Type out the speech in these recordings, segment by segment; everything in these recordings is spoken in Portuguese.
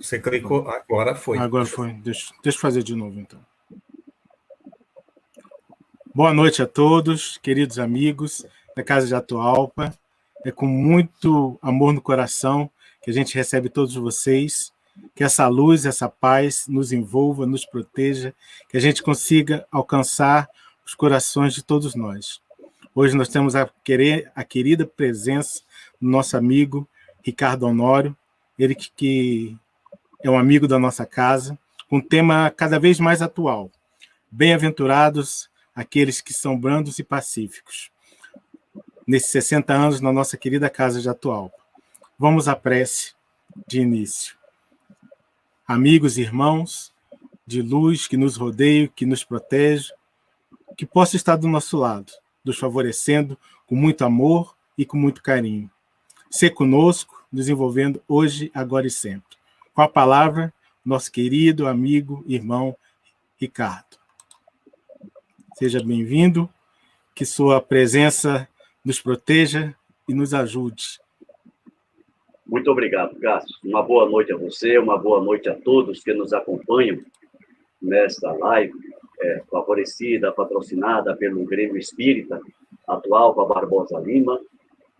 Você clicou, agora foi. Agora foi. Deixa, deixa eu fazer de novo, então. Boa noite a todos, queridos amigos da Casa de Atualpa. É com muito amor no coração que a gente recebe todos vocês. Que essa luz, essa paz nos envolva, nos proteja, que a gente consiga alcançar os corações de todos nós. Hoje nós temos a, querer, a querida presença do nosso amigo Ricardo Honório, ele que, que é um amigo da nossa casa, com um tema cada vez mais atual. Bem-aventurados aqueles que são brandos e pacíficos. Nesses 60 anos na nossa querida casa de Atual. Vamos à prece de início. Amigos e irmãos de luz que nos rodeiam, que nos protege, que possa estar do nosso lado, nos favorecendo com muito amor e com muito carinho. Ser conosco, nos envolvendo hoje, agora e sempre. Com a palavra, nosso querido amigo, irmão Ricardo. Seja bem-vindo, que sua presença nos proteja e nos ajude. Muito obrigado, Cássio. Uma boa noite a você, uma boa noite a todos que nos acompanham nesta live, é, favorecida, patrocinada pelo Grêmio Espírita, atual para Barbosa Lima.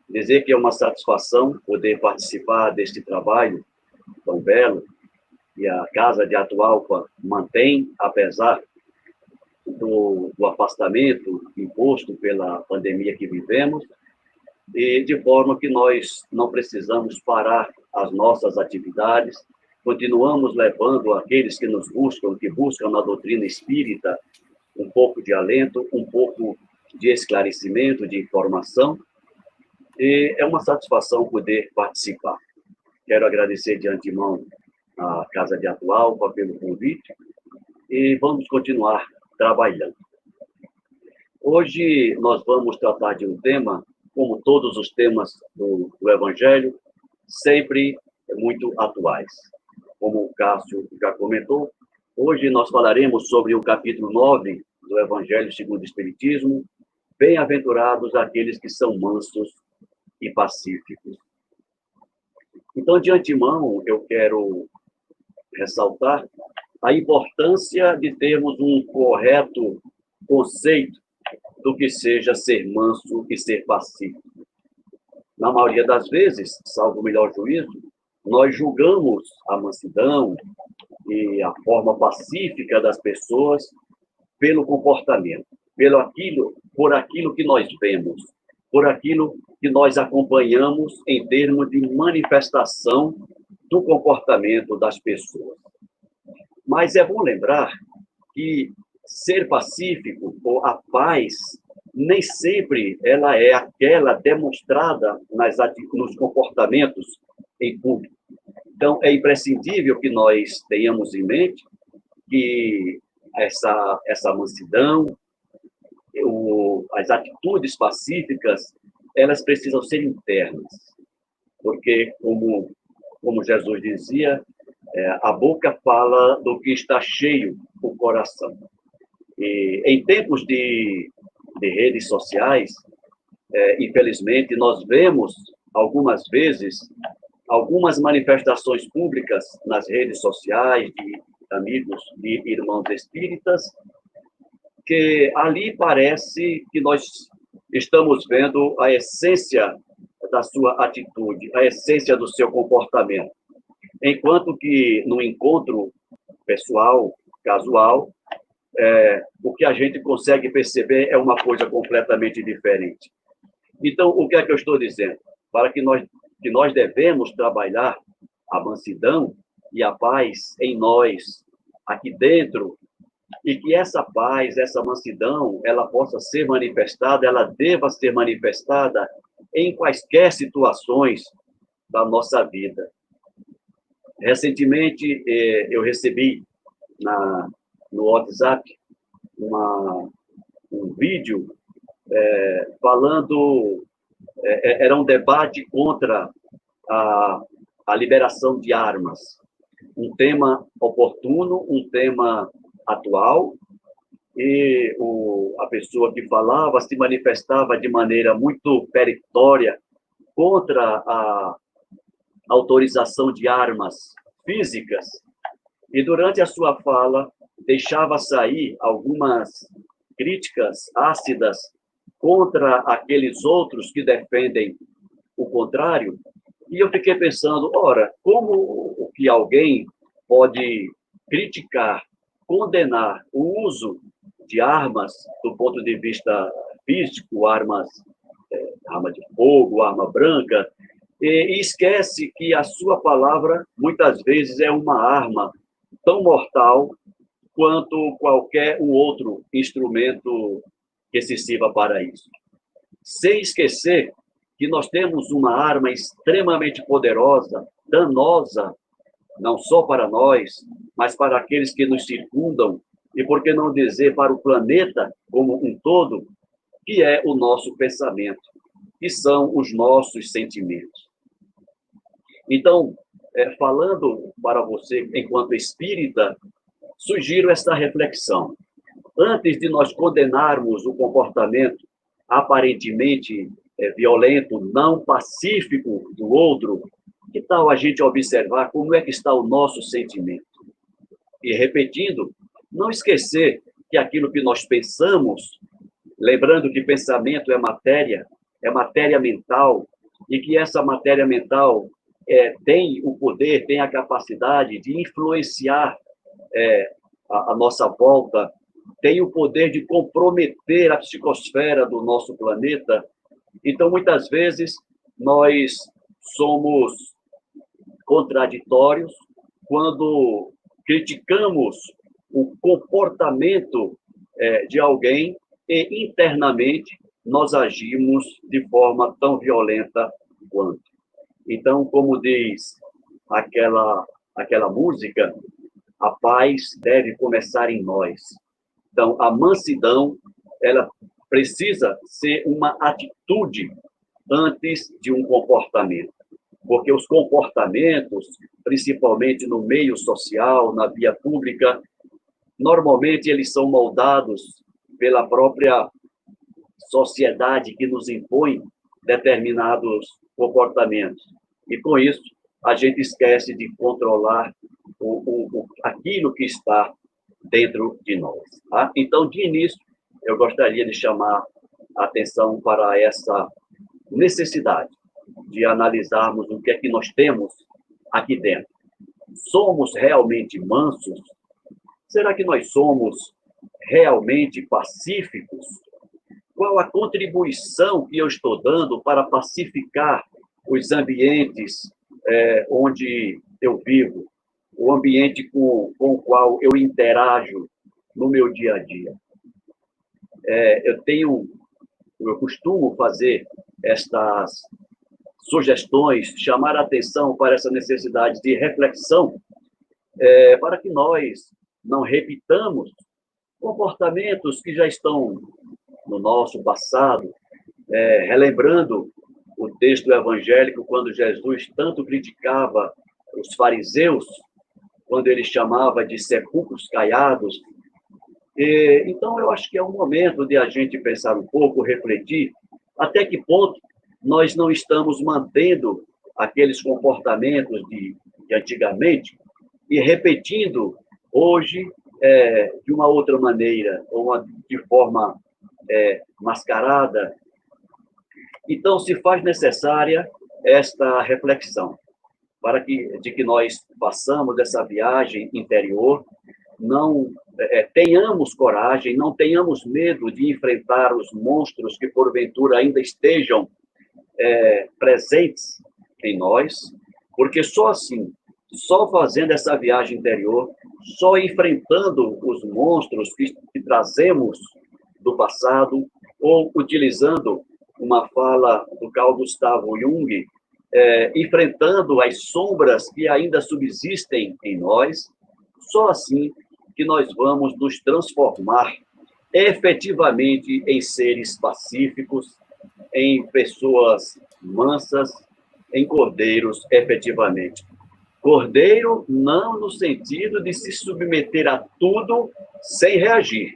Dizer que é uma satisfação poder participar deste trabalho tão belo e a Casa de Atualpa mantém, apesar do, do, afastamento imposto pela pandemia que vivemos, e de forma que nós não precisamos parar as nossas atividades, continuamos levando aqueles que nos buscam, que buscam na doutrina espírita, um pouco de alento, um pouco de esclarecimento, de informação, e é uma satisfação poder participar. Quero agradecer de antemão à Casa de Atualpa pelo convite e vamos continuar trabalhando. Hoje nós vamos tratar de um tema, como todos os temas do, do Evangelho, sempre muito atuais. Como o Cássio já comentou, hoje nós falaremos sobre o capítulo 9 do Evangelho segundo o Espiritismo, Bem-aventurados aqueles que são mansos e pacíficos. Então, de antemão, eu quero ressaltar a importância de termos um correto conceito do que seja ser manso e ser pacífico. Na maioria das vezes, salvo o melhor juízo, nós julgamos a mansidão e a forma pacífica das pessoas pelo comportamento, pelo aquilo, por aquilo que nós vemos, por aquilo que nós acompanhamos em termos de manifestação do comportamento das pessoas. Mas é bom lembrar que ser pacífico ou a paz nem sempre ela é aquela demonstrada nas nos comportamentos em público. Então é imprescindível que nós tenhamos em mente que essa essa mansidão, o, as atitudes pacíficas, elas precisam ser internas, porque como como Jesus dizia, é, a boca fala do que está cheio o coração. E em tempos de, de redes sociais, é, infelizmente, nós vemos algumas vezes algumas manifestações públicas nas redes sociais de amigos de irmãos espíritas, que ali parece que nós estamos vendo a essência da sua atitude, a essência do seu comportamento. Enquanto que no encontro pessoal, casual, é, o que a gente consegue perceber é uma coisa completamente diferente. Então, o que é que eu estou dizendo? Para que nós, que nós devemos trabalhar a mansidão e a paz em nós, aqui dentro, e que essa paz, essa mansidão, ela possa ser manifestada, ela deva ser manifestada em quaisquer situações da nossa vida. Recentemente, eh, eu recebi na, no WhatsApp uma, um vídeo é, falando, é, era um debate contra a, a liberação de armas. Um tema oportuno, um tema atual, e o, a pessoa que falava se manifestava de maneira muito peremptória contra a autorização de armas físicas. E durante a sua fala, deixava sair algumas críticas ácidas contra aqueles outros que defendem o contrário. E eu fiquei pensando, ora, como que alguém pode criticar, condenar o uso de armas do ponto de vista físico, armas, é, arma de fogo, arma branca, e, e esquece que a sua palavra muitas vezes é uma arma tão mortal quanto qualquer um outro instrumento que se sirva para isso. Sem esquecer que nós temos uma arma extremamente poderosa, danosa, não só para nós, mas para aqueles que nos circundam e, por que não dizer, para o planeta como um todo, que é o nosso pensamento, que são os nossos sentimentos. Então, é, falando para você, enquanto espírita, sugiro esta reflexão. Antes de nós condenarmos o comportamento aparentemente é, violento, não pacífico do outro, que tal a gente observar como é que está o nosso sentimento? E repetindo, não esquecer que aquilo que nós pensamos, lembrando que pensamento é matéria, é matéria mental, e que essa matéria mental é, tem o poder, tem a capacidade de influenciar é, a, a nossa volta, tem o poder de comprometer a psicosfera do nosso planeta. Então, muitas vezes, nós somos contraditórios quando criticamos o comportamento é, de alguém e internamente nós agimos de forma tão violenta quanto. Então, como diz aquela aquela música, a paz deve começar em nós. Então, a mansidão, ela precisa ser uma atitude antes de um comportamento. Porque os comportamentos, principalmente no meio social, na via pública, normalmente eles são moldados pela própria sociedade que nos impõe determinados comportamentos. E com isso, a gente esquece de controlar o, o, aquilo que está dentro de nós. Tá? Então, de início, eu gostaria de chamar a atenção para essa necessidade de analisarmos o que é que nós temos aqui dentro. Somos realmente mansos? Será que nós somos realmente pacíficos? Qual a contribuição que eu estou dando para pacificar os ambientes é, onde eu vivo, o ambiente com, com o qual eu interajo no meu dia a dia. É, eu tenho, eu costumo fazer estas sugestões, chamar a atenção para essa necessidade de reflexão, é, para que nós não repitamos comportamentos que já estão no nosso passado, é, relembrando o texto evangélico quando Jesus tanto criticava os fariseus, quando ele chamava de sepulcros caiados. E, então, eu acho que é um momento de a gente pensar um pouco, refletir até que ponto nós não estamos mantendo aqueles comportamentos de, de antigamente e repetindo hoje é, de uma outra maneira, ou uma, de forma é, mascarada, então, se faz necessária esta reflexão, para que, de que nós façamos essa viagem interior, não é, tenhamos coragem, não tenhamos medo de enfrentar os monstros que, porventura, ainda estejam é, presentes em nós, porque só assim, só fazendo essa viagem interior, só enfrentando os monstros que, que trazemos do passado, ou utilizando uma fala do Carl Gustavo Jung, é, enfrentando as sombras que ainda subsistem em nós, só assim que nós vamos nos transformar efetivamente em seres pacíficos, em pessoas mansas, em cordeiros efetivamente. Cordeiro não no sentido de se submeter a tudo sem reagir.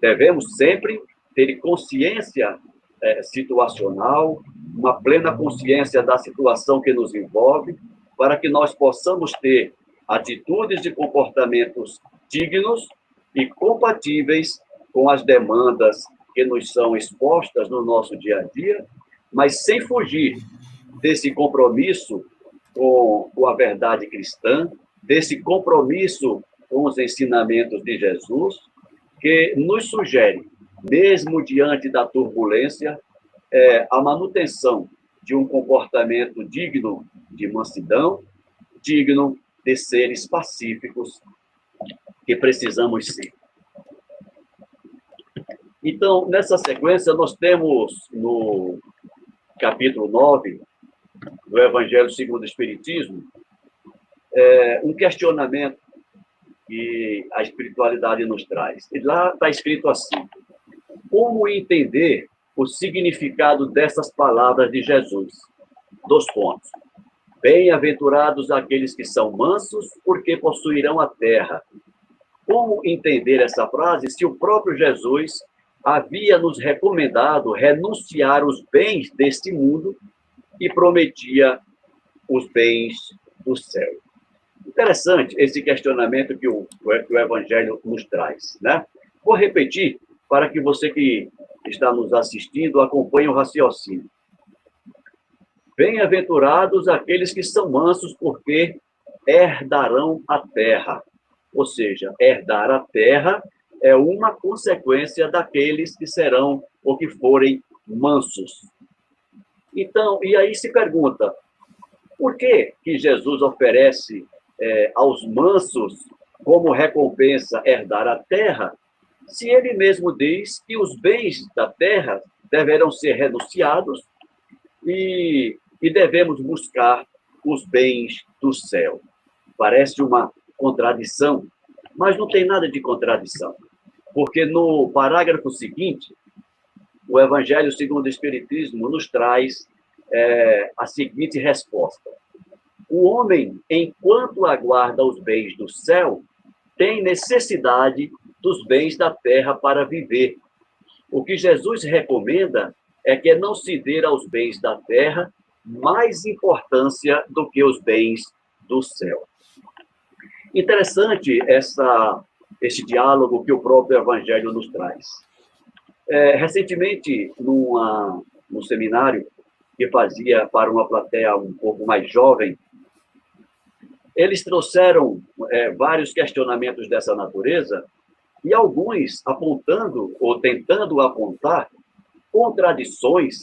Devemos sempre ter consciência é, situacional, uma plena consciência da situação que nos envolve, para que nós possamos ter atitudes e comportamentos dignos e compatíveis com as demandas que nos são expostas no nosso dia a dia, mas sem fugir desse compromisso com, a verdade cristã, desse compromisso com os ensinamentos de Jesus, que nos sugere, mesmo diante da turbulência, é, a manutenção de um comportamento digno de mansidão, digno de seres pacíficos que precisamos ser. Então, nessa sequência, nós temos no capítulo 9 do Evangelho segundo o Espiritismo é, um questionamento que a espiritualidade nos traz. E lá está escrito assim: como entender o significado dessas palavras de Jesus? Dos pontos. Bem-aventurados aqueles que são mansos, porque possuirão a terra. Como entender essa frase se o próprio Jesus havia nos recomendado renunciar os bens deste mundo e prometia os bens do céu. Interessante esse questionamento que o, que o Evangelho nos traz, né? Vou repetir para que você que está nos assistindo acompanhe o raciocínio. Bem-aventurados aqueles que são mansos, porque herdarão a terra. Ou seja, herdar a terra é uma consequência daqueles que serão ou que forem mansos. Então, e aí se pergunta, por que, que Jesus oferece é, aos mansos como recompensa herdar a terra, se ele mesmo diz que os bens da terra deverão ser renunciados e, e devemos buscar os bens do céu? Parece uma contradição, mas não tem nada de contradição. Porque no parágrafo seguinte, o Evangelho segundo o Espiritismo nos traz é, a seguinte resposta: O homem, enquanto aguarda os bens do céu, tem necessidade dos bens da terra para viver. O que Jesus recomenda é que não se dê aos bens da terra mais importância do que os bens do céu. Interessante essa esse diálogo que o próprio Evangelho nos traz. É, recentemente, numa, num seminário que fazia para uma plateia um pouco mais jovem, eles trouxeram é, vários questionamentos dessa natureza e alguns apontando ou tentando apontar contradições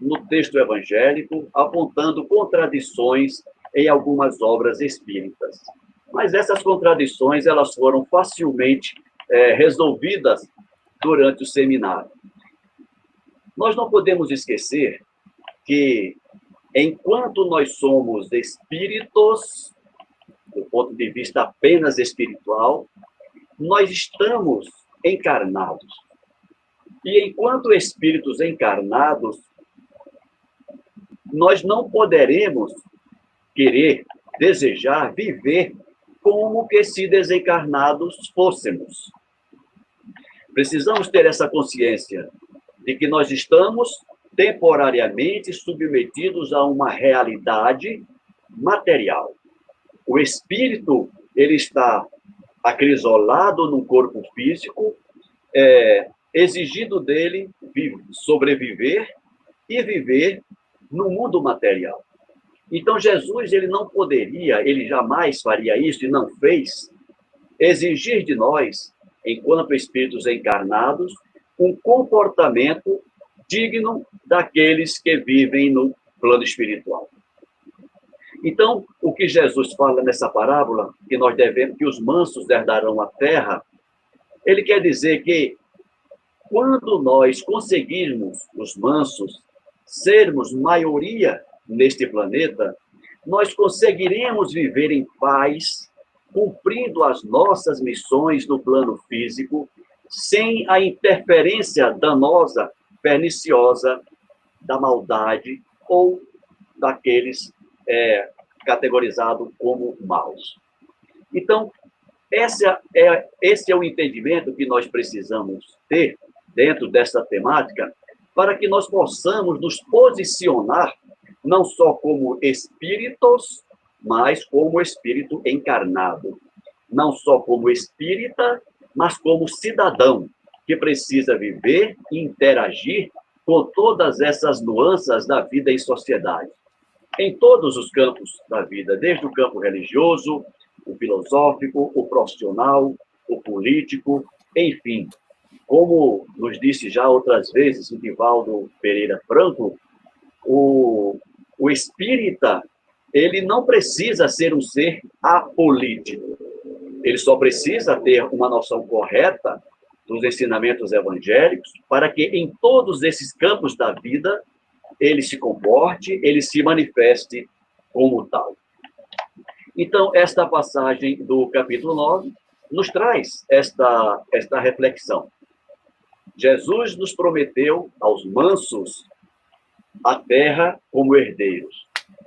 no texto evangélico, apontando contradições em algumas obras espíritas. Mas essas contradições elas foram facilmente é, resolvidas durante o seminário. Nós não podemos esquecer que, enquanto nós somos espíritos, do ponto de vista apenas espiritual, nós estamos encarnados. E enquanto espíritos encarnados, nós não poderemos querer, desejar viver como que se desencarnados fôssemos. Precisamos ter essa consciência de que nós estamos temporariamente submetidos a uma realidade material. O espírito ele está acrisolado no corpo físico, é, exigido dele sobreviver e viver no mundo material. Então Jesus ele não poderia, ele jamais faria isso e não fez, exigir de nós, enquanto espíritos encarnados, um comportamento digno daqueles que vivem no plano espiritual. Então, o que Jesus fala nessa parábola, que nós devemos, que os mansos herdarão a terra, ele quer dizer que quando nós conseguirmos, os mansos, sermos maioria neste planeta, nós conseguiremos viver em paz, cumprindo as nossas missões no plano físico, sem a interferência danosa, perniciosa da maldade ou daqueles é, categorizados como maus. Então, essa é, esse é o entendimento que nós precisamos ter dentro dessa temática para que nós possamos nos posicionar não só como espíritos, mas como espírito encarnado. Não só como espírita, mas como cidadão, que precisa viver e interagir com todas essas nuances da vida em sociedade. Em todos os campos da vida, desde o campo religioso, o filosófico, o profissional, o político, enfim. Como nos disse já outras vezes o Divaldo Pereira Franco, o, o espírita, ele não precisa ser um ser apolítico. Ele só precisa ter uma noção correta dos ensinamentos evangélicos para que em todos esses campos da vida ele se comporte, ele se manifeste como tal. Então, esta passagem do capítulo 9 nos traz esta, esta reflexão. Jesus nos prometeu aos mansos a terra como herdeiros,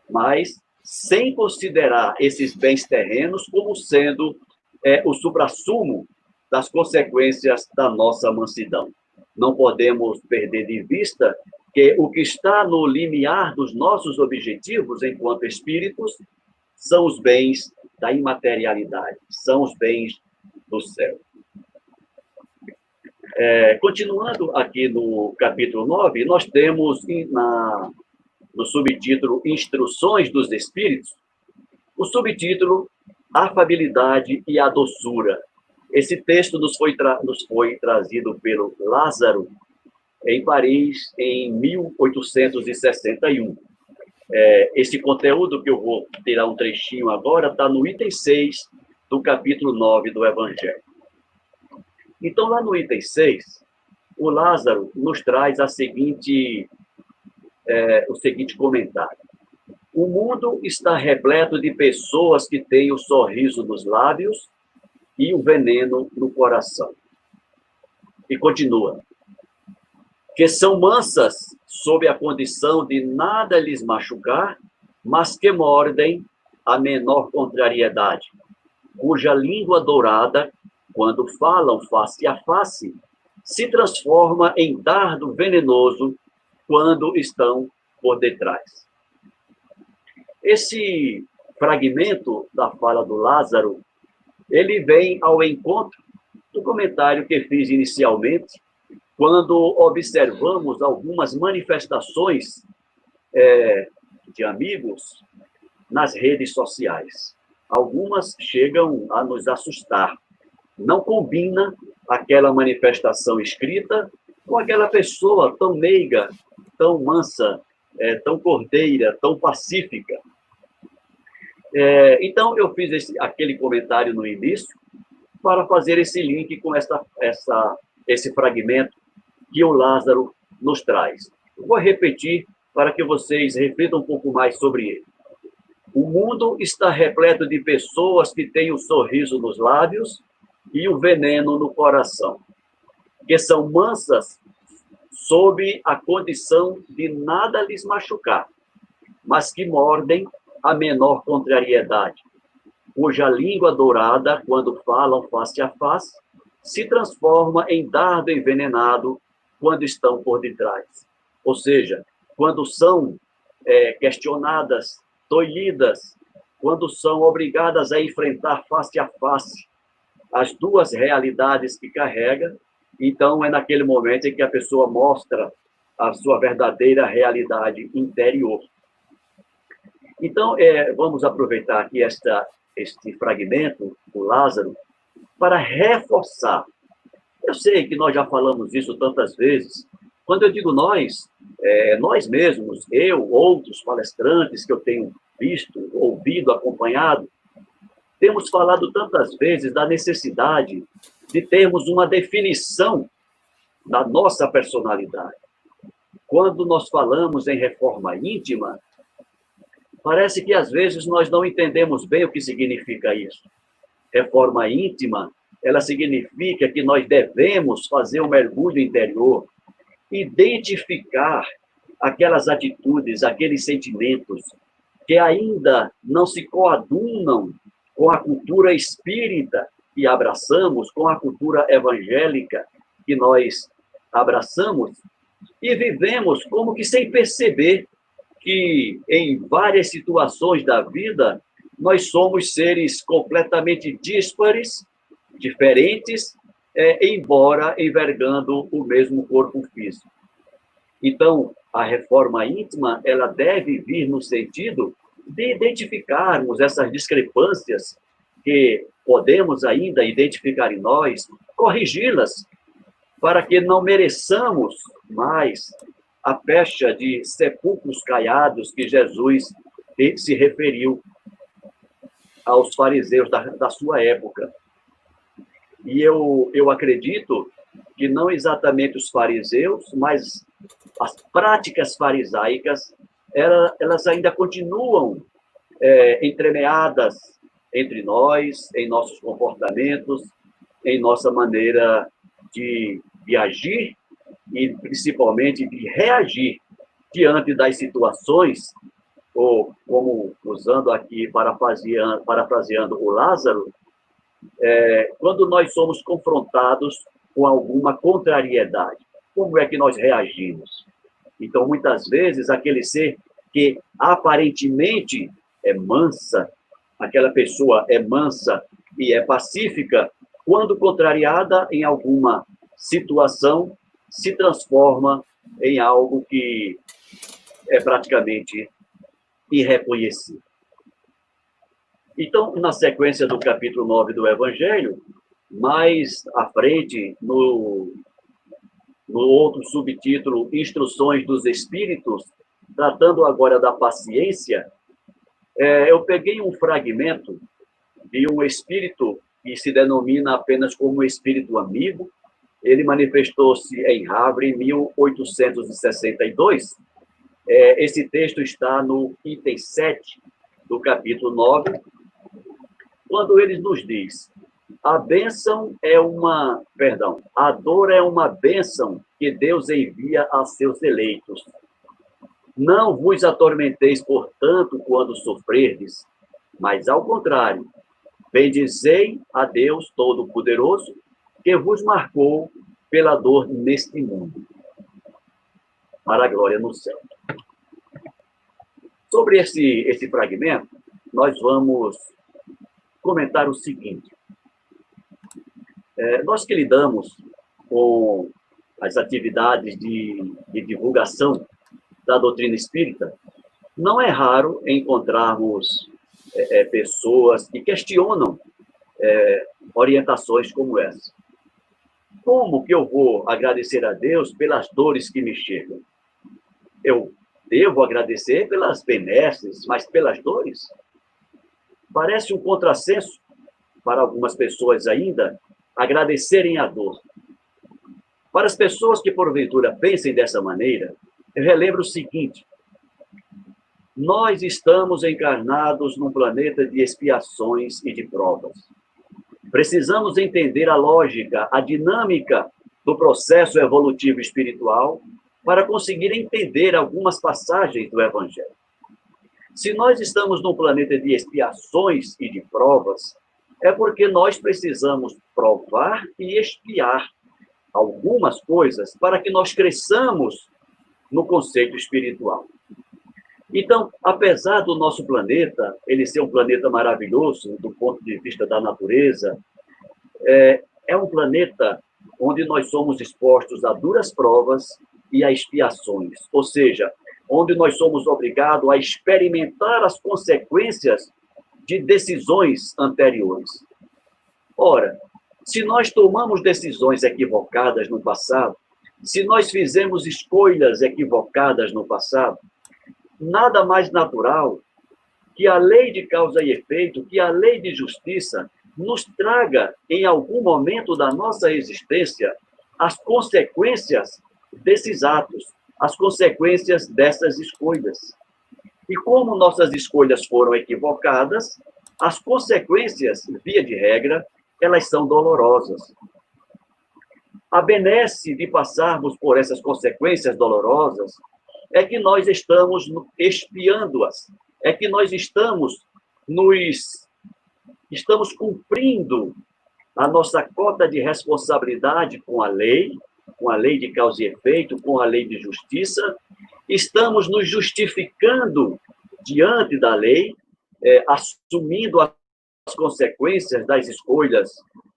mas sem considerar esses bens terrenos como sendo é, o suprassumo das consequências da nossa mansidão. Não podemos perder de vista que o que está no limiar dos nossos objetivos enquanto espíritos são os bens da imaterialidade, são os bens do céu. É, continuando aqui no capítulo 9, nós temos na, no subtítulo Instruções dos Espíritos, o subtítulo Afabilidade e a Doçura. Esse texto nos foi, nos foi trazido pelo Lázaro em Paris em 1861. É, esse conteúdo que eu vou tirar um trechinho agora está no item 6 do capítulo 9 do Evangelho. Então, lá no item 6, o Lázaro nos traz a seguinte, é, o seguinte comentário. O mundo está repleto de pessoas que têm o sorriso nos lábios e o veneno no coração. E continua. Que são mansas sob a condição de nada lhes machucar, mas que mordem a menor contrariedade, cuja língua dourada, quando falam face a face, se transforma em dardo venenoso quando estão por detrás. Esse fragmento da fala do Lázaro, ele vem ao encontro do comentário que fiz inicialmente, quando observamos algumas manifestações é, de amigos nas redes sociais algumas chegam a nos assustar. Não combina aquela manifestação escrita com aquela pessoa tão meiga, tão mansa, é, tão cordeira, tão pacífica. É, então, eu fiz esse, aquele comentário no início para fazer esse link com essa, essa, esse fragmento que o Lázaro nos traz. vou repetir para que vocês reflitam um pouco mais sobre ele. O mundo está repleto de pessoas que têm o sorriso nos lábios e o veneno no coração, que são mansas sob a condição de nada lhes machucar, mas que mordem a menor contrariedade, cuja língua dourada, quando falam face a face, se transforma em dardo envenenado quando estão por detrás. Ou seja, quando são é, questionadas tolhidas quando são obrigadas a enfrentar face a face as duas realidades que carrega, então é naquele momento em que a pessoa mostra a sua verdadeira realidade interior. Então, é, vamos aproveitar aqui esta, este fragmento do Lázaro para reforçar. Eu sei que nós já falamos isso tantas vezes. Quando eu digo nós, é, nós mesmos, eu, outros palestrantes que eu tenho visto, ouvido, acompanhado, temos falado tantas vezes da necessidade de termos uma definição da nossa personalidade. Quando nós falamos em reforma íntima, parece que às vezes nós não entendemos bem o que significa isso. Reforma íntima, ela significa que nós devemos fazer um mergulho interior, identificar aquelas atitudes, aqueles sentimentos, que ainda não se coadunam com a cultura espírita que abraçamos, com a cultura evangélica que nós abraçamos, e vivemos como que sem perceber que em várias situações da vida nós somos seres completamente díspares, diferentes, é, embora envergando o mesmo corpo físico. Então, a reforma íntima, ela deve vir no sentido de identificarmos essas discrepâncias que podemos ainda identificar em nós, corrigi-las, para que não mereçamos mais a pecha de sepulcros caiados que Jesus se referiu aos fariseus da, da sua época. E eu, eu acredito que não exatamente os fariseus, mas as práticas farisaicas, elas ainda continuam é, entremeadas entre nós, em nossos comportamentos, em nossa maneira de, de agir e principalmente de reagir diante das situações, ou como usando aqui, parafraseando, parafraseando o Lázaro, é, quando nós somos confrontados com alguma contrariedade, como é que nós reagimos? Então, muitas vezes, aquele ser que aparentemente é mansa, aquela pessoa é mansa e é pacífica, quando contrariada em alguma situação, se transforma em algo que é praticamente irreconhecível. Então, na sequência do capítulo 9 do Evangelho, mais à frente, no, no outro subtítulo, Instruções dos Espíritos, tratando agora da paciência, é, eu peguei um fragmento de um espírito que se denomina apenas como espírito amigo. Ele manifestou-se em Havre em 1862. É, esse texto está no item 7 do capítulo 9, quando ele nos diz: a bênção é uma, perdão, a dor é uma bênção que Deus envia a seus eleitos não vos atormenteis, portanto, quando sofrerdes, mas ao contrário, bendizei a Deus Todo-Poderoso, que vos marcou pela dor neste mundo, para a glória no céu. Sobre esse, esse fragmento, nós vamos comentar o seguinte. É, nós que lidamos com as atividades de, de divulgação da doutrina espírita, não é raro encontrarmos é, é, pessoas que questionam é, orientações como essa. Como que eu vou agradecer a Deus pelas dores que me chegam? Eu devo agradecer pelas benesses, mas pelas dores? Parece um contrassenso para algumas pessoas ainda agradecerem a dor. Para as pessoas que porventura pensem dessa maneira, eu relembro o seguinte: nós estamos encarnados num planeta de expiações e de provas. Precisamos entender a lógica, a dinâmica do processo evolutivo espiritual para conseguir entender algumas passagens do Evangelho. Se nós estamos num planeta de expiações e de provas, é porque nós precisamos provar e expiar algumas coisas para que nós cresçamos no conceito espiritual. Então, apesar do nosso planeta, ele ser um planeta maravilhoso do ponto de vista da natureza, é, é um planeta onde nós somos expostos a duras provas e a expiações, ou seja, onde nós somos obrigados a experimentar as consequências de decisões anteriores. Ora, se nós tomamos decisões equivocadas no passado, se nós fizemos escolhas equivocadas no passado, nada mais natural que a lei de causa e efeito, que a lei de justiça nos traga em algum momento da nossa existência as consequências desses atos, as consequências dessas escolhas. E como nossas escolhas foram equivocadas, as consequências, via de regra, elas são dolorosas. A benesse de passarmos por essas consequências dolorosas é que nós estamos expiando-as, é que nós estamos nos estamos cumprindo a nossa cota de responsabilidade com a lei, com a lei de causa e efeito, com a lei de justiça, estamos nos justificando diante da lei, é, assumindo as consequências das escolhas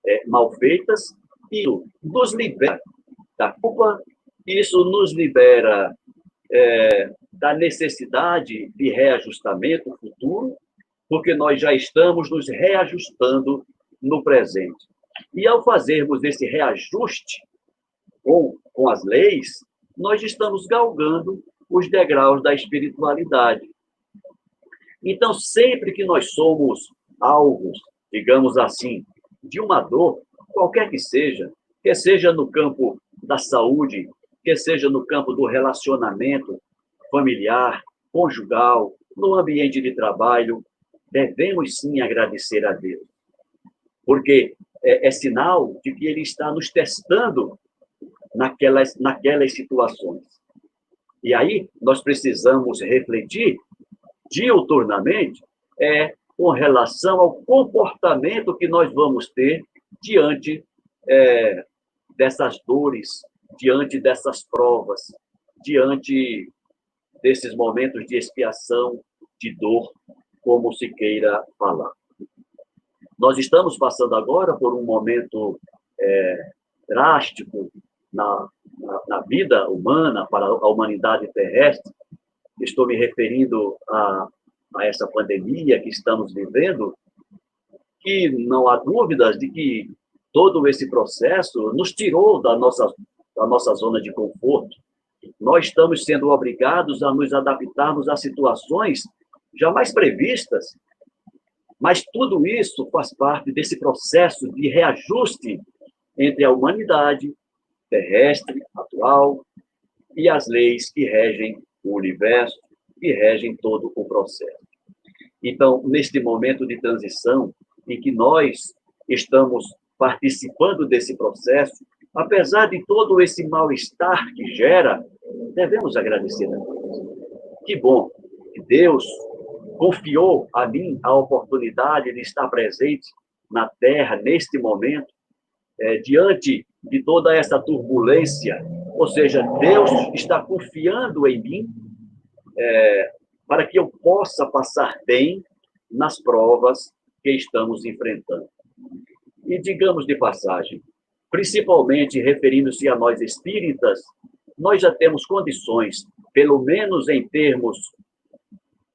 é, mal feitas, e nos libera da culpa, isso nos libera é, da necessidade de reajustamento futuro, porque nós já estamos nos reajustando no presente. E ao fazermos esse reajuste com, com as leis, nós estamos galgando os degraus da espiritualidade. Então, sempre que nós somos alvos, digamos assim, de uma dor, qualquer que seja, que seja no campo da saúde, que seja no campo do relacionamento familiar, conjugal, no ambiente de trabalho, devemos sim agradecer a Deus. Porque é, é sinal de que Ele está nos testando naquelas, naquelas situações. E aí nós precisamos refletir diuturnamente é, com relação ao comportamento que nós vamos ter diante é, dessas dores, diante dessas provas, diante desses momentos de expiação, de dor, como se queira falar. Nós estamos passando agora por um momento é, drástico na, na, na, vida humana, para a humanidade terrestre. Estou me referindo a, a essa pandemia que estamos vivendo, que não há dúvidas de que todo esse processo nos tirou da nossa, da nossa zona de conforto. Nós estamos sendo obrigados a nos adaptarmos a situações jamais previstas, mas tudo isso faz parte desse processo de reajuste entre a humanidade terrestre atual e as leis que regem o universo, que regem todo o processo. Então, neste momento de transição, em que nós estamos participando desse processo, apesar de todo esse mal-estar que gera, devemos agradecer a Deus. Que bom que Deus confiou a mim a oportunidade de estar presente na Terra neste momento, é, diante de toda essa turbulência. Ou seja, Deus está confiando em mim é, para que eu possa passar bem nas provas que estamos enfrentando. E digamos de passagem, principalmente referindo-se a nós espíritas, nós já temos condições, pelo menos em termos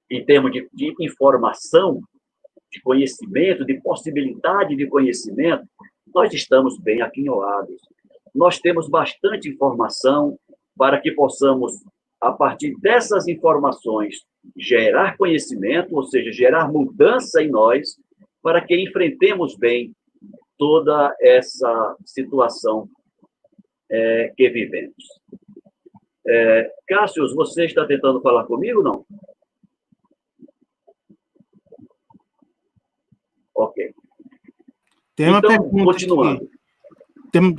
em termos de, de informação, de conhecimento, de possibilidade de conhecimento, nós estamos bem aquinhoados. Nós temos bastante informação para que possamos, a partir dessas informações, gerar conhecimento, ou seja, gerar mudança em nós, para que enfrentemos bem toda essa situação é, que vivemos. É, Cássio, você está tentando falar comigo, não? Ok. Tem uma então, pergunta continuando. Tem,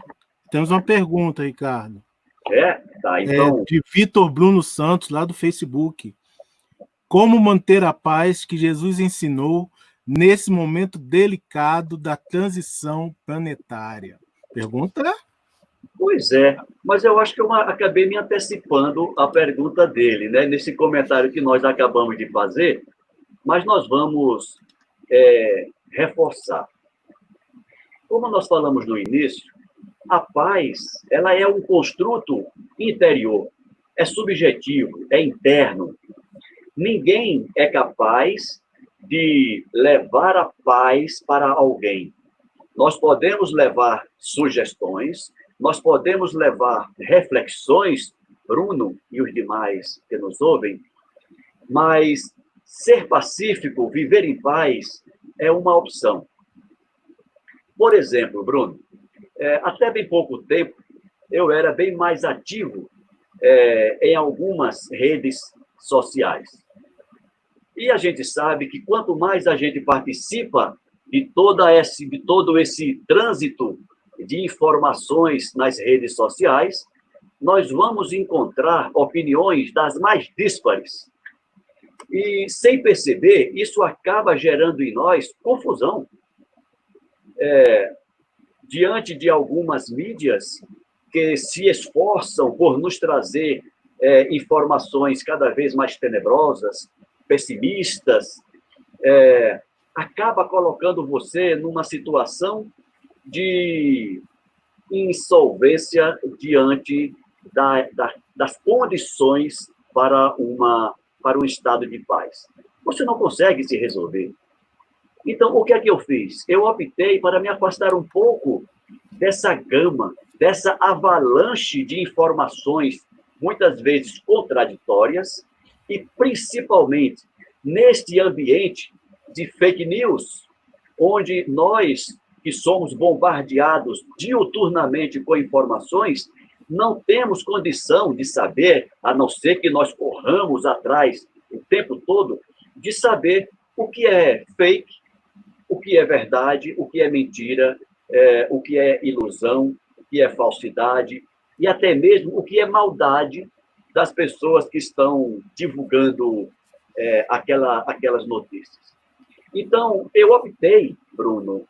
temos uma pergunta, Ricardo. É? Tá, é então... É de Vitor Bruno Santos, lá do Facebook. Como manter a paz que Jesus ensinou nesse momento delicado da transição planetária? Pergunta? Pois é, mas eu acho que eu acabei me antecipando a pergunta dele, né? Nesse comentário que nós acabamos de fazer, mas nós vamos é, reforçar. Como nós falamos no início, a paz ela é um construto interior, é subjetivo, é interno. Ninguém é capaz de levar a paz para alguém. Nós podemos levar sugestões, nós podemos levar reflexões, Bruno e os demais que nos ouvem, mas ser pacífico, viver em paz, é uma opção. Por exemplo, Bruno, é, até bem pouco tempo, eu era bem mais ativo é, em algumas redes sociais. E a gente sabe que quanto mais a gente participa de, toda esse, de todo esse trânsito de informações nas redes sociais, nós vamos encontrar opiniões das mais díspares. E, sem perceber, isso acaba gerando em nós confusão. É, diante de algumas mídias que se esforçam por nos trazer é, informações cada vez mais tenebrosas, pessimistas, é, acaba colocando você numa situação de insolvência diante da, da, das condições para, uma, para um estado de paz. Você não consegue se resolver. Então, o que é que eu fiz? Eu optei para me afastar um pouco dessa gama, dessa avalanche de informações, muitas vezes contraditórias, e principalmente neste ambiente de fake news, onde nós que somos bombardeados diuturnamente com informações, não temos condição de saber, a não ser que nós corramos atrás o tempo todo, de saber o que é fake, o que é verdade, o que é mentira, é, o que é ilusão, o que é falsidade, e até mesmo o que é maldade das pessoas que estão divulgando é, aquela, aquelas notícias. Então, eu optei, Bruno,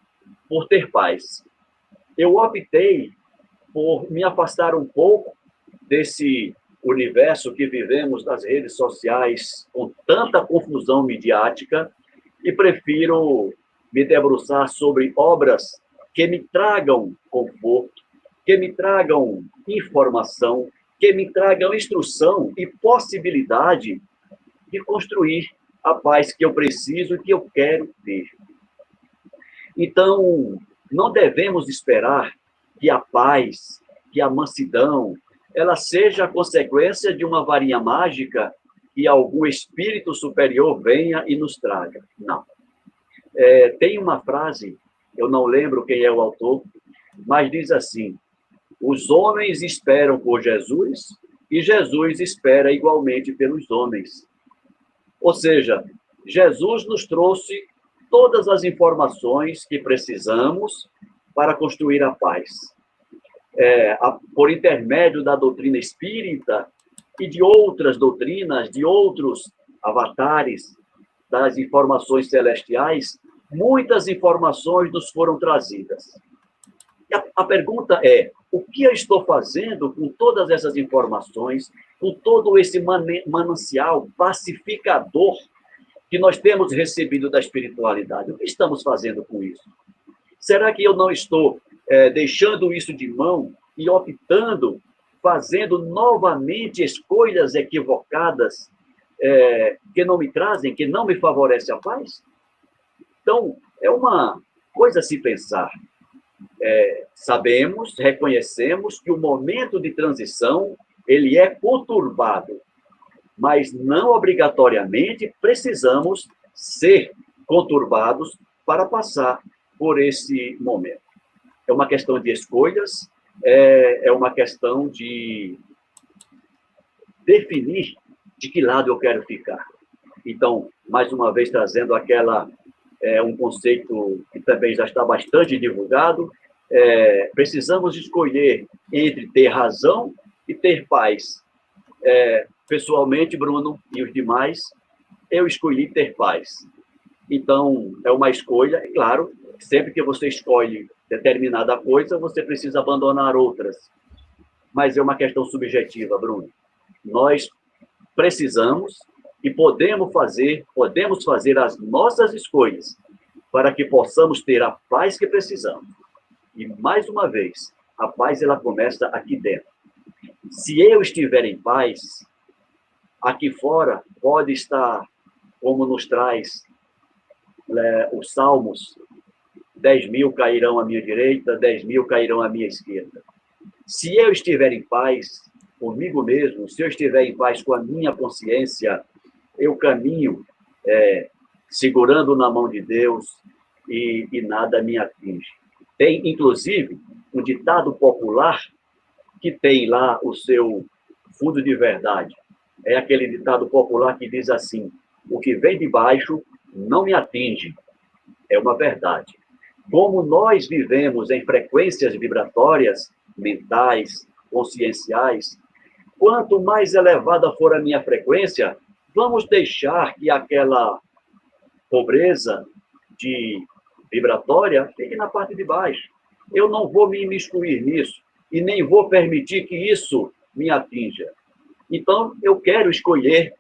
por ter paz. Eu optei por me afastar um pouco desse universo que vivemos nas redes sociais com tanta confusão midiática e prefiro me debruçar sobre obras que me tragam conforto, que me tragam informação, que me tragam instrução e possibilidade de construir a paz que eu preciso e que eu quero ter. Então, não devemos esperar que a paz, que a mansidão, ela seja a consequência de uma varinha mágica e algum espírito superior venha e nos traga. Não. É, tem uma frase, eu não lembro quem é o autor, mas diz assim: os homens esperam por Jesus e Jesus espera igualmente pelos homens. Ou seja, Jesus nos trouxe todas as informações que precisamos para construir a paz. É, a, por intermédio da doutrina espírita e de outras doutrinas, de outros avatares das informações celestiais, muitas informações nos foram trazidas. A, a pergunta é: o que eu estou fazendo com todas essas informações, com todo esse manancial pacificador que nós temos recebido da espiritualidade. O que estamos fazendo com isso? Será que eu não estou é, deixando isso de mão e optando, fazendo novamente escolhas equivocadas é, que não me trazem, que não me favorecem a paz? Então, é uma coisa a se pensar. É, sabemos, reconhecemos que o momento de transição ele é conturbado, mas não obrigatoriamente precisamos ser conturbados para passar por esse momento. É uma questão de escolhas, é, é uma questão de definir de que lado eu quero ficar. Então, mais uma vez trazendo aquela é, um conceito que também já está bastante divulgado, é, precisamos escolher entre ter razão e ter paz. É, pessoalmente, Bruno e os demais, eu escolhi ter paz. Então, é uma escolha, e claro, sempre que você escolhe determinada coisa, você precisa abandonar outras. Mas é uma questão subjetiva, Bruno. Nós precisamos e podemos fazer, podemos fazer as nossas escolhas para que possamos ter a paz que precisamos. E mais uma vez, a paz ela começa aqui dentro. Se eu estiver em paz, Aqui fora pode estar, como nos traz é, os Salmos, 10 mil cairão à minha direita, 10 mil cairão à minha esquerda. Se eu estiver em paz comigo mesmo, se eu estiver em paz com a minha consciência, eu caminho é, segurando na mão de Deus e, e nada me atinge. Tem, inclusive, um ditado popular que tem lá o seu fundo de verdade é aquele ditado popular que diz assim: o que vem de baixo não me atinge. É uma verdade. Como nós vivemos em frequências vibratórias, mentais, conscienciais, quanto mais elevada for a minha frequência, vamos deixar que aquela pobreza de vibratória fique na parte de baixo. Eu não vou me imiscuir nisso e nem vou permitir que isso me atinja. Então, eu quero escolher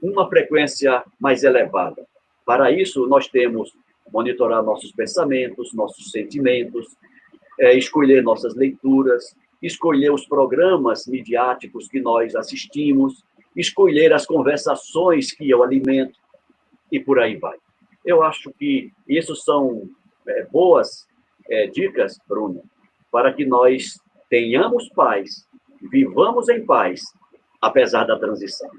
uma frequência mais elevada. Para isso, nós temos monitorar nossos pensamentos, nossos sentimentos, é, escolher nossas leituras, escolher os programas midiáticos que nós assistimos, escolher as conversações que eu alimento e por aí vai. Eu acho que isso são é, boas é, dicas, Bruno, para que nós tenhamos paz, vivamos em paz, apesar da transição.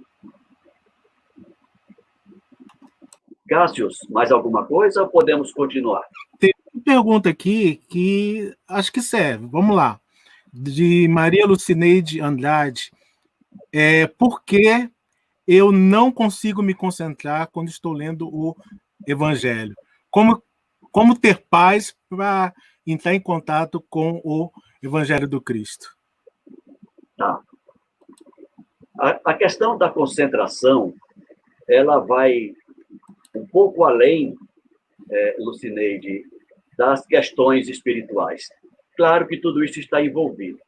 Cássius, mais alguma coisa ou podemos continuar? Tem uma pergunta aqui que acho que serve. Vamos lá. De Maria Lucineide Andrade. É, por que eu não consigo me concentrar quando estou lendo o Evangelho? Como, como ter paz para entrar em contato com o Evangelho do Cristo? Tá. A, a questão da concentração, ela vai um pouco além, é, Lucineide, das questões espirituais. Claro que tudo isso está envolvido.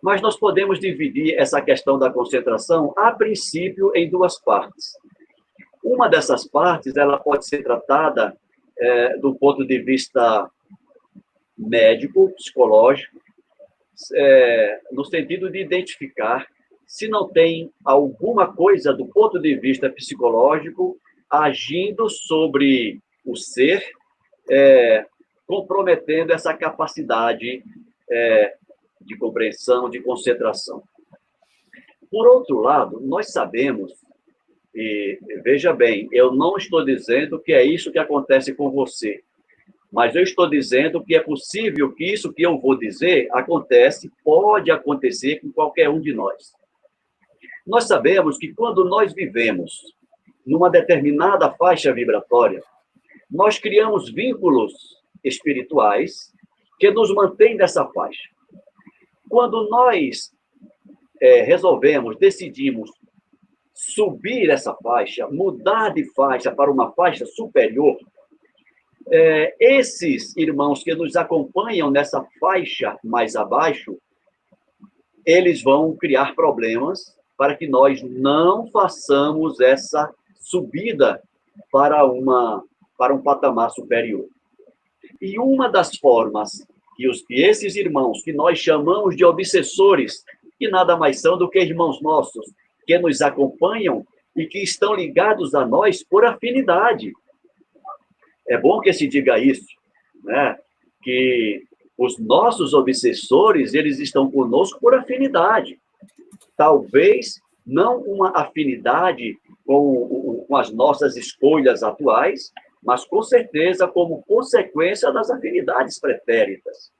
Mas nós podemos dividir essa questão da concentração, a princípio, em duas partes. Uma dessas partes, ela pode ser tratada é, do ponto de vista médico, psicológico, é, no sentido de identificar se não tem alguma coisa do ponto de vista psicológico agindo sobre o ser, é, comprometendo essa capacidade é, de compreensão, de concentração. Por outro lado, nós sabemos, e veja bem, eu não estou dizendo que é isso que acontece com você, mas eu estou dizendo que é possível que isso que eu vou dizer acontece, pode acontecer com qualquer um de nós. Nós sabemos que quando nós vivemos numa determinada faixa vibratória, nós criamos vínculos espirituais que nos mantêm nessa faixa. Quando nós é, resolvemos, decidimos subir essa faixa, mudar de faixa para uma faixa superior, é, esses irmãos que nos acompanham nessa faixa mais abaixo, eles vão criar problemas para que nós não façamos essa subida para, uma, para um patamar superior. E uma das formas que, os, que esses irmãos, que nós chamamos de obsessores, que nada mais são do que irmãos nossos, que nos acompanham e que estão ligados a nós por afinidade. É bom que se diga isso, né? que os nossos obsessores, eles estão conosco por afinidade. Talvez não uma afinidade com, com as nossas escolhas atuais, mas com certeza como consequência das afinidades pretéritas.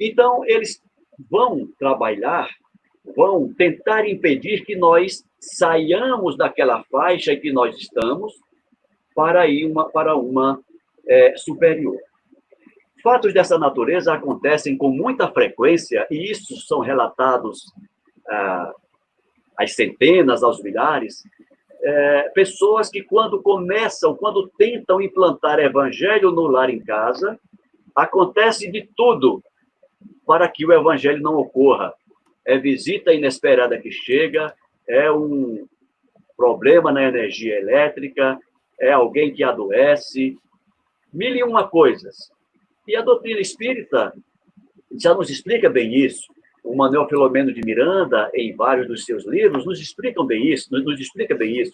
Então, eles vão trabalhar, vão tentar impedir que nós saiamos daquela faixa em que nós estamos para ir uma, para uma é, superior. Fatos dessa natureza acontecem com muita frequência, e isso são relatados ah, às centenas, aos milhares, é, pessoas que, quando começam, quando tentam implantar evangelho no lar em casa, acontece de tudo para que o evangelho não ocorra. É visita inesperada que chega, é um problema na energia elétrica, é alguém que adoece, mil e uma coisas. E a doutrina espírita já nos explica bem isso o Manuel Filomeno de Miranda, em vários dos seus livros, nos explicam bem isso, nos, nos explica bem isso.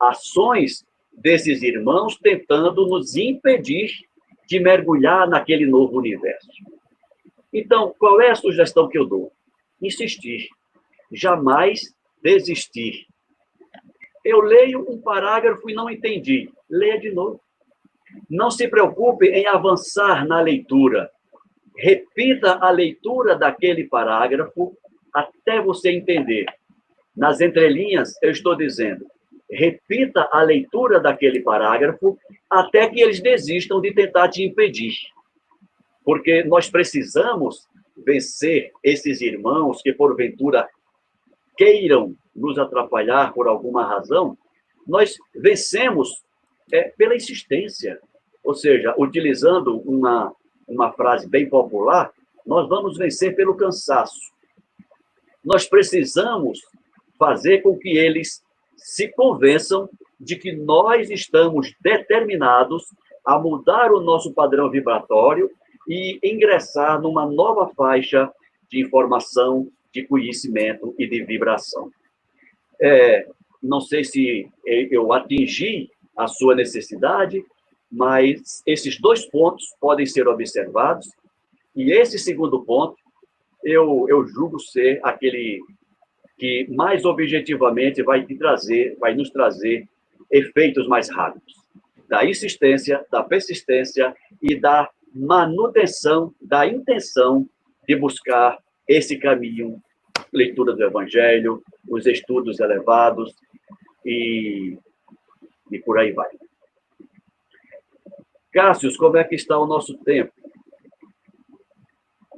Ações desses irmãos tentando nos impedir de mergulhar naquele novo universo. Então, qual é a sugestão que eu dou? Insistir. Jamais desistir. Eu leio um parágrafo e não entendi. Leia de novo. Não se preocupe em avançar na leitura repita a leitura daquele parágrafo até você entender. Nas entrelinhas, eu estou dizendo, repita a leitura daquele parágrafo até que eles desistam de tentar te impedir. Porque nós precisamos vencer esses irmãos que, porventura, queiram nos atrapalhar por alguma razão, nós vencemos é, pela insistência. Ou seja, utilizando uma uma frase bem popular, nós vamos vencer pelo cansaço. Nós precisamos fazer com que eles se convençam de que nós estamos determinados a mudar o nosso padrão vibratório e ingressar numa nova faixa de informação, de conhecimento e de vibração. É, não sei se eu atingi a sua necessidade, mas esses dois pontos podem ser observados, e esse segundo ponto eu, eu julgo ser aquele que mais objetivamente vai te trazer, vai nos trazer efeitos mais rápidos, da insistência, da persistência e da manutenção da intenção de buscar esse caminho, leitura do Evangelho, os estudos elevados e, e por aí vai. Cássio, como é que está o nosso tempo?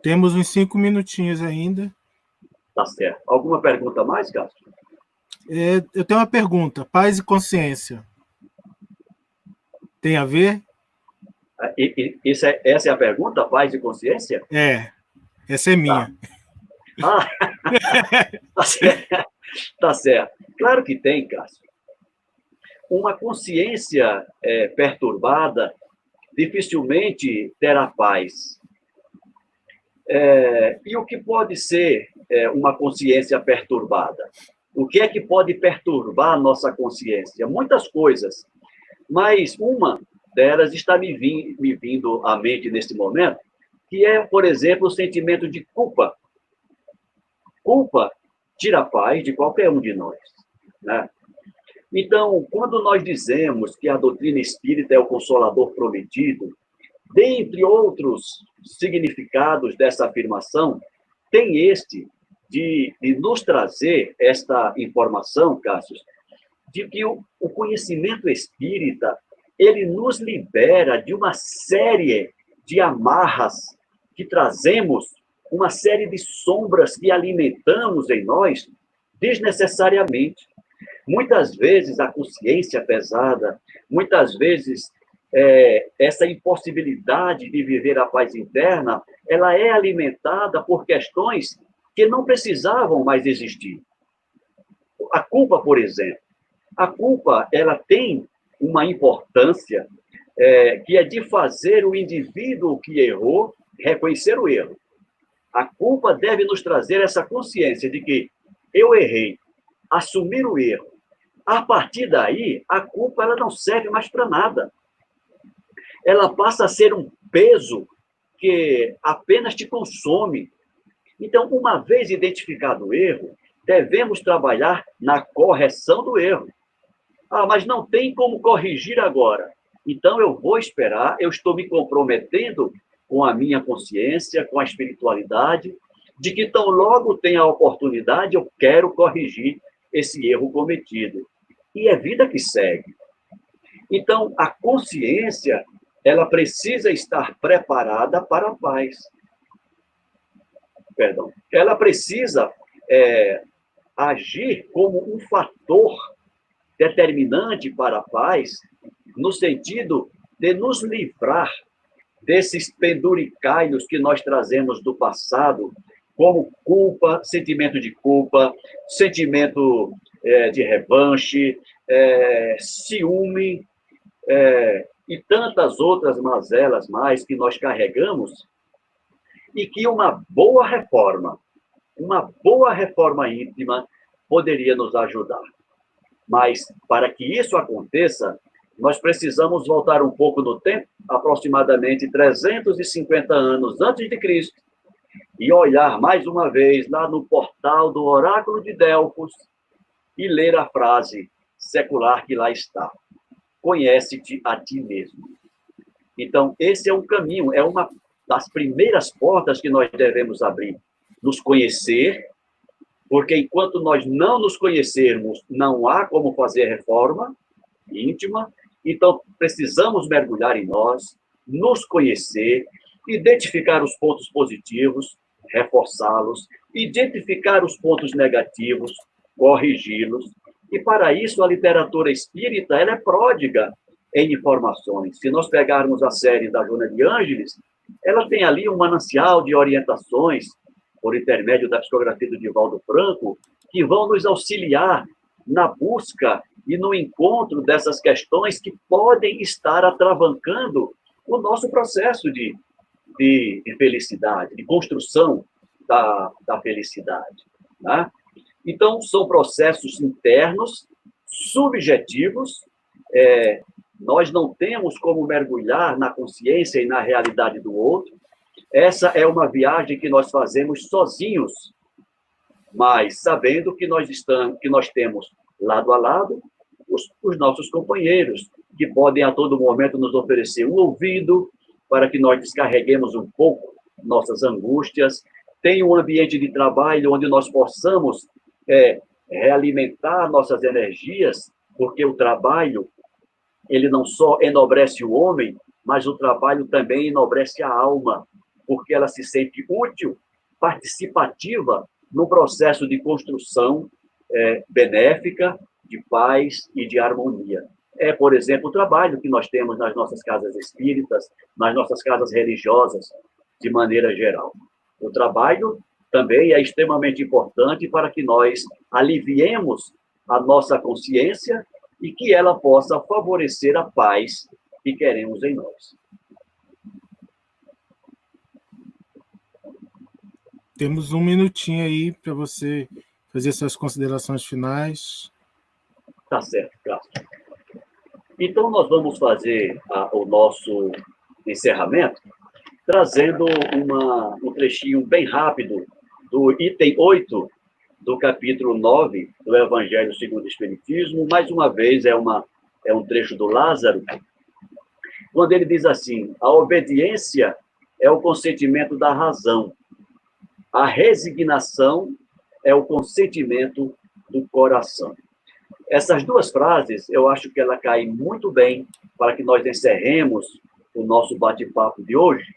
Temos uns cinco minutinhos ainda. Tá certo. Alguma pergunta mais, Cássio? É, eu tenho uma pergunta. Paz e consciência. Tem a ver? Ah, e, e, é, essa é a pergunta? Paz e consciência? É. Essa é minha. Tá. Ah, tá, certo. tá certo. Claro que tem, Cássio. Uma consciência é, perturbada dificilmente terá paz. É, e o que pode ser é, uma consciência perturbada? O que é que pode perturbar a nossa consciência? Muitas coisas. Mas uma delas está me, vim, me vindo à mente neste momento, que é, por exemplo, o sentimento de culpa. Culpa tira a paz de qualquer um de nós. Né? Então, quando nós dizemos que a doutrina espírita é o consolador prometido, dentre outros significados dessa afirmação, tem este de, de nos trazer esta informação, Cássio, de que o, o conhecimento espírita ele nos libera de uma série de amarras que trazemos, uma série de sombras que alimentamos em nós desnecessariamente. Muitas vezes a consciência pesada, muitas vezes é, essa impossibilidade de viver a paz interna, ela é alimentada por questões que não precisavam mais existir. A culpa, por exemplo. A culpa, ela tem uma importância é, que é de fazer o indivíduo que errou reconhecer o erro. A culpa deve nos trazer essa consciência de que eu errei, assumir o erro, a partir daí, a culpa ela não serve mais para nada. Ela passa a ser um peso que apenas te consome. Então, uma vez identificado o erro, devemos trabalhar na correção do erro. Ah, mas não tem como corrigir agora. Então, eu vou esperar, eu estou me comprometendo com a minha consciência, com a espiritualidade, de que tão logo tenha a oportunidade, eu quero corrigir esse erro cometido. E é vida que segue. Então, a consciência, ela precisa estar preparada para a paz. Perdão. Ela precisa é, agir como um fator determinante para a paz, no sentido de nos livrar desses penduricalhos que nós trazemos do passado, como culpa, sentimento de culpa, sentimento é, de revanche, é, ciúme é, e tantas outras mazelas mais que nós carregamos, e que uma boa reforma, uma boa reforma íntima poderia nos ajudar. Mas para que isso aconteça, nós precisamos voltar um pouco no tempo, aproximadamente 350 anos antes de Cristo, e olhar mais uma vez lá no portal do Oráculo de Delfos e ler a frase secular que lá está: Conhece-te a ti mesmo. Então, esse é um caminho, é uma das primeiras portas que nós devemos abrir. Nos conhecer, porque enquanto nós não nos conhecermos, não há como fazer reforma íntima. Então, precisamos mergulhar em nós, nos conhecer, identificar os pontos positivos, reforçá-los, identificar os pontos negativos, corrigi-los. E para isso a literatura espírita ela é pródiga em informações. Se nós pegarmos a série da Joana de Ângeles, ela tem ali um manancial de orientações por intermédio da psicografia do Divaldo Franco que vão nos auxiliar na busca e no encontro dessas questões que podem estar atravancando o nosso processo de, de, de felicidade, de construção da, da felicidade. Né? Então, são processos internos, subjetivos, é, nós não temos como mergulhar na consciência e na realidade do outro. Essa é uma viagem que nós fazemos sozinhos, mas sabendo que nós estamos, que nós temos lado a lado os, os nossos companheiros, que podem a todo momento nos oferecer um ouvido para que nós descarreguemos um pouco nossas angústias, tem um ambiente de trabalho onde nós possamos é, realimentar nossas energias, porque o trabalho ele não só enobrece o homem, mas o trabalho também enobrece a alma, porque ela se sente útil, participativa no processo de construção é, benéfica de paz e de harmonia. É, por exemplo, o trabalho que nós temos nas nossas casas espíritas, nas nossas casas religiosas, de maneira geral. O trabalho também é extremamente importante para que nós aliviemos a nossa consciência e que ela possa favorecer a paz que queremos em nós. Temos um minutinho aí para você fazer suas considerações finais. Tá certo, Cássio. Então, nós vamos fazer a, o nosso encerramento trazendo uma, um trechinho bem rápido do item 8 do capítulo 9 do Evangelho segundo o Espiritismo. Mais uma vez, é, uma, é um trecho do Lázaro, quando ele diz assim: a obediência é o consentimento da razão, a resignação é o consentimento do coração. Essas duas frases, eu acho que ela cai muito bem para que nós encerremos o nosso bate-papo de hoje.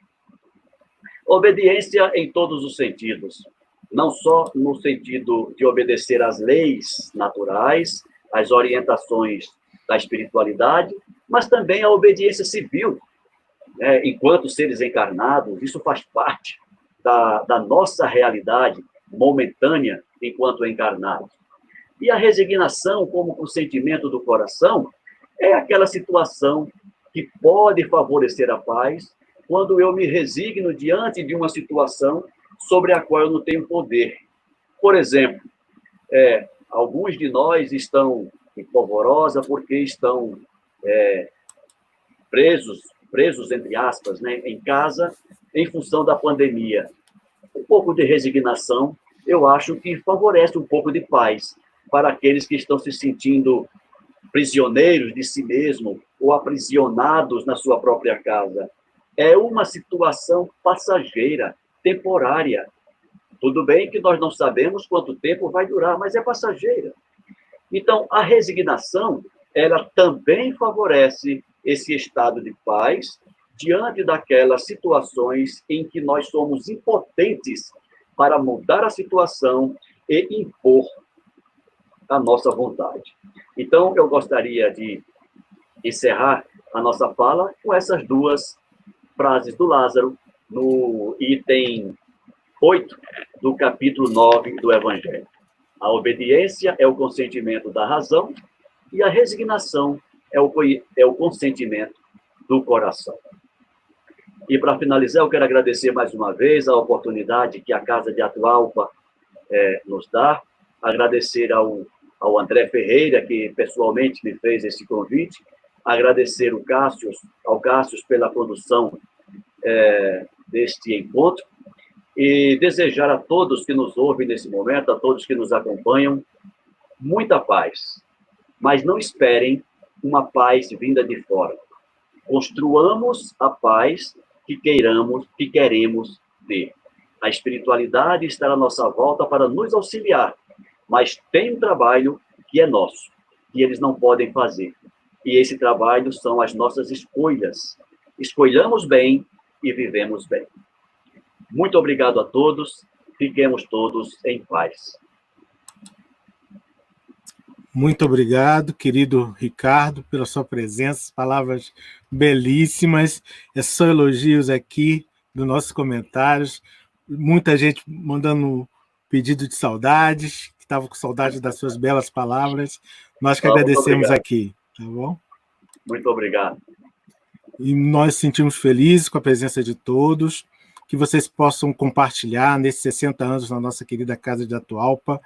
Obediência em todos os sentidos, não só no sentido de obedecer às leis naturais, às orientações da espiritualidade, mas também a obediência civil. Né? Enquanto seres encarnados, isso faz parte da, da nossa realidade momentânea enquanto encarnados. E a resignação, como consentimento do coração, é aquela situação que pode favorecer a paz quando eu me resigno diante de uma situação sobre a qual eu não tenho poder. Por exemplo, é, alguns de nós estão em polvorosa porque estão é, presos, presos entre aspas, né, em casa, em função da pandemia. Um pouco de resignação, eu acho que favorece um pouco de paz para aqueles que estão se sentindo prisioneiros de si mesmo ou aprisionados na sua própria casa. É uma situação passageira, temporária. Tudo bem que nós não sabemos quanto tempo vai durar, mas é passageira. Então, a resignação, ela também favorece esse estado de paz diante daquelas situações em que nós somos impotentes para mudar a situação e impor a nossa vontade. Então, eu gostaria de encerrar a nossa fala com essas duas frases do Lázaro, no item 8 do capítulo 9 do Evangelho. A obediência é o consentimento da razão e a resignação é o, é o consentimento do coração. E para finalizar, eu quero agradecer mais uma vez a oportunidade que a Casa de Atualpa é, nos dá, agradecer ao ao André Ferreira, que pessoalmente me fez esse convite, agradecer o Cássio, ao Cássio pela produção é, deste encontro e desejar a todos que nos ouvem nesse momento, a todos que nos acompanham, muita paz. Mas não esperem uma paz vinda de fora. Construamos a paz que queiramos, que queremos ter. A espiritualidade está à nossa volta para nos auxiliar mas tem um trabalho que é nosso, que eles não podem fazer. E esse trabalho são as nossas escolhas. Escolhamos bem e vivemos bem. Muito obrigado a todos. Fiquemos todos em paz. Muito obrigado, querido Ricardo, pela sua presença, palavras belíssimas. É só elogios aqui nos nossos comentários. Muita gente mandando pedido de saudades, estava com saudade das suas belas palavras. Nós que agradecemos aqui, tá bom? Muito obrigado. E nós sentimos felizes com a presença de todos, que vocês possam compartilhar nesses 60 anos na nossa querida Casa de Atualpa,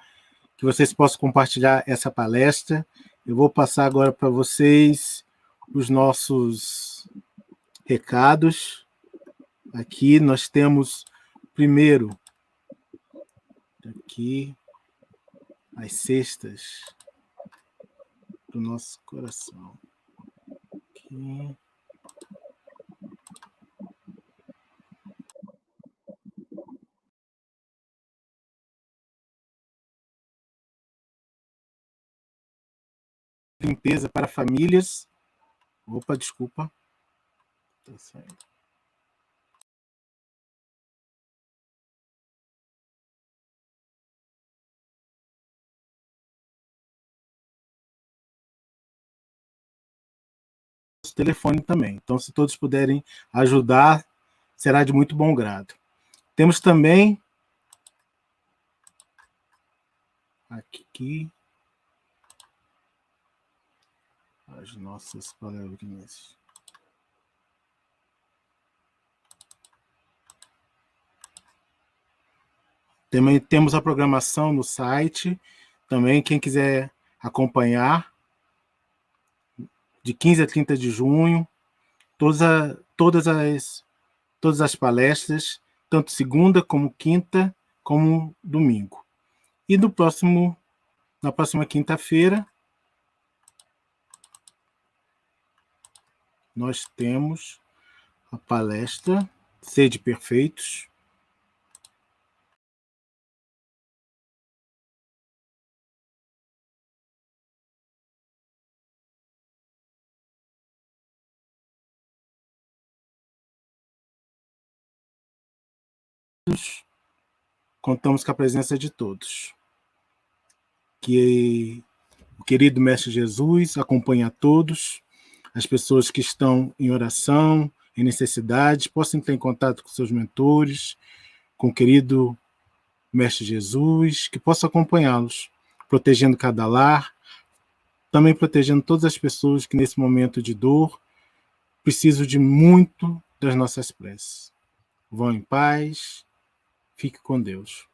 que vocês possam compartilhar essa palestra. Eu vou passar agora para vocês os nossos recados. Aqui nós temos primeiro aqui as cestas do nosso coração. Aqui. Limpeza para famílias. Opa, desculpa. Tá saindo. Telefone também. Então, se todos puderem ajudar, será de muito bom grado. Temos também aqui as nossas palavrinhas. Também temos a programação no site. Também, quem quiser acompanhar, de 15 a 30 de junho, todas, a, todas, as, todas as palestras, tanto segunda como quinta, como domingo. E no próximo, na próxima quinta-feira, nós temos a palestra Sede Perfeitos, contamos com a presença de todos. Que o querido Mestre Jesus acompanhe a todos, as pessoas que estão em oração, em necessidade, possam entrar em contato com seus mentores, com o querido Mestre Jesus, que possa acompanhá-los, protegendo cada lar, também protegendo todas as pessoas que nesse momento de dor precisam de muito das nossas preces. Vão em paz Fique com Deus.